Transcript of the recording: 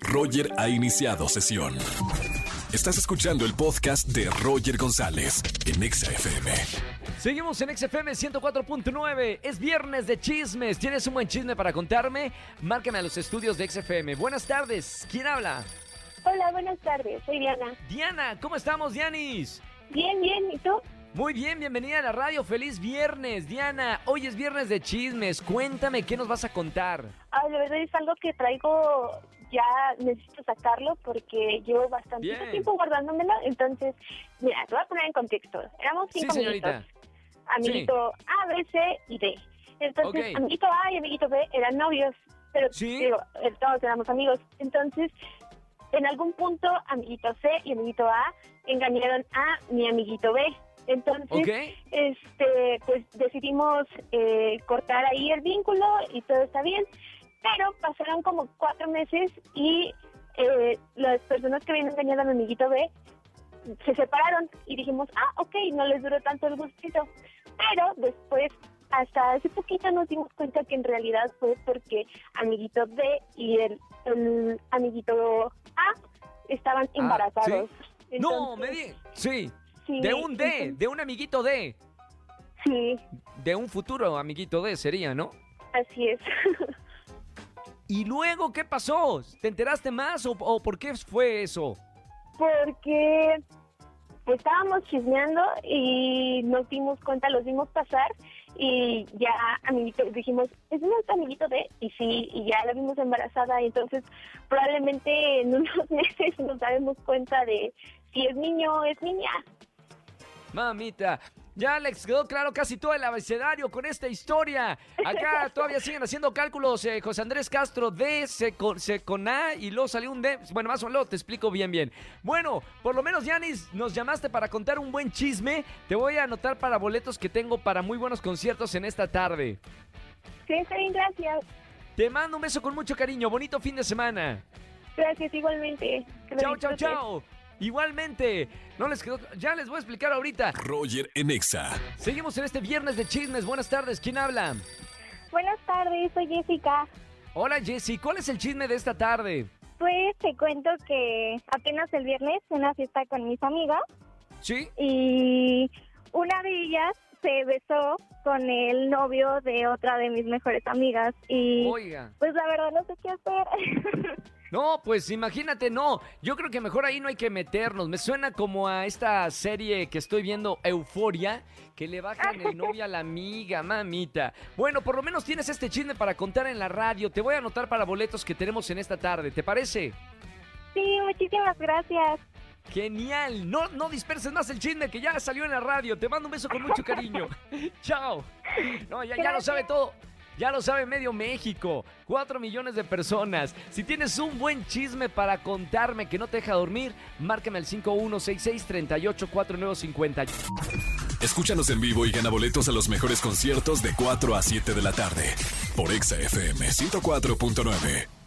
Roger ha iniciado sesión. Estás escuchando el podcast de Roger González en Exa FM. Seguimos en XFM 104.9. Es viernes de chismes. ¿Tienes un buen chisme para contarme? Márcame a los estudios de XFM. Buenas tardes. ¿Quién habla? Hola, buenas tardes. Soy Diana. Diana, ¿cómo estamos, Dianis? Bien, bien. ¿Y tú? Muy bien, bienvenida a la radio. Feliz viernes, Diana. Hoy es viernes de chismes. Cuéntame qué nos vas a contar. Ah, la verdad es algo que traigo ya necesito sacarlo porque llevo bastante Bien. tiempo guardándomelo. Entonces, mira, te voy a poner en contexto. Éramos Sí, cinco señorita. amiguitos. Amiguito A, B, C y D. Entonces, amiguito A y amiguito B eran novios, pero Sí. digo, eh, todos éramos amigos. Entonces, en algún punto, amiguito C y amiguito A engañaron a mi amiguito B. Entonces, este, pues decidimos eh, cortar ahí el vínculo y todo está bien. Pero pasaron como cuatro meses y eh, las personas que habían engañado a mi amiguito B se separaron y dijimos, ah, ok, no les duró tanto el gustito. Pero después, hasta hace poquito nos dimos cuenta que en realidad fue porque amiguito B y el, el amiguito A estaban embarazados. No, Entonces, me di. Sí, sí, de un D, de un amiguito D. Sí, De un futuro amiguito D sería, ¿no? así es. ¿Y luego qué pasó? ¿Te enteraste más o, o por qué fue eso? porque pues estábamos chismeando y nos dimos cuenta, los vimos pasar y ya amiguito, dijimos, es nuestro amiguito de, y sí, y ya la vimos embarazada y entonces probablemente en unos meses nos daremos cuenta de si es niño o es niña. Mamita, ya les quedó claro casi todo el abecedario con esta historia. Acá todavía siguen haciendo cálculos. eh, José Andrés Castro D, C con, C con A y luego salió un D. Bueno, más o menos te explico bien, bien. Bueno, por lo menos, Yanis, nos llamaste para contar un buen chisme. Te voy a anotar para boletos que tengo para muy buenos conciertos en esta tarde. Sí, está bien, gracias. Te mando un beso con mucho cariño. Bonito fin de semana. Gracias igualmente. Chao, chao, chao. Igualmente, no les quedó. Ya les voy a explicar ahorita. Roger en Exa. Seguimos en este viernes de chismes. Buenas tardes. ¿Quién habla? Buenas tardes, soy Jessica. Hola Jessy, ¿cuál es el chisme de esta tarde? Pues te cuento que apenas el viernes una fiesta con mis amigas ¿Sí? y una de ellas se besó con el novio de otra de mis mejores amigas y Oiga. pues la verdad no sé qué hacer. No, pues imagínate, no. Yo creo que mejor ahí no hay que meternos. Me suena como a esta serie que estoy viendo, Euforia, que le bajan el novio a la amiga, mamita. Bueno, por lo menos tienes este chisme para contar en la radio. Te voy a anotar para boletos que tenemos en esta tarde. ¿Te parece? sí, muchísimas gracias. Genial. No, no disperses más el chisme que ya salió en la radio. Te mando un beso con mucho cariño. Chao. No, ya, ya lo sabe todo. Ya lo sabe medio México. Cuatro millones de personas. Si tienes un buen chisme para contarme que no te deja dormir, márcame al 5166-384950. Escúchanos en vivo y gana boletos a los mejores conciertos de 4 a 7 de la tarde por Exa FM 104.9.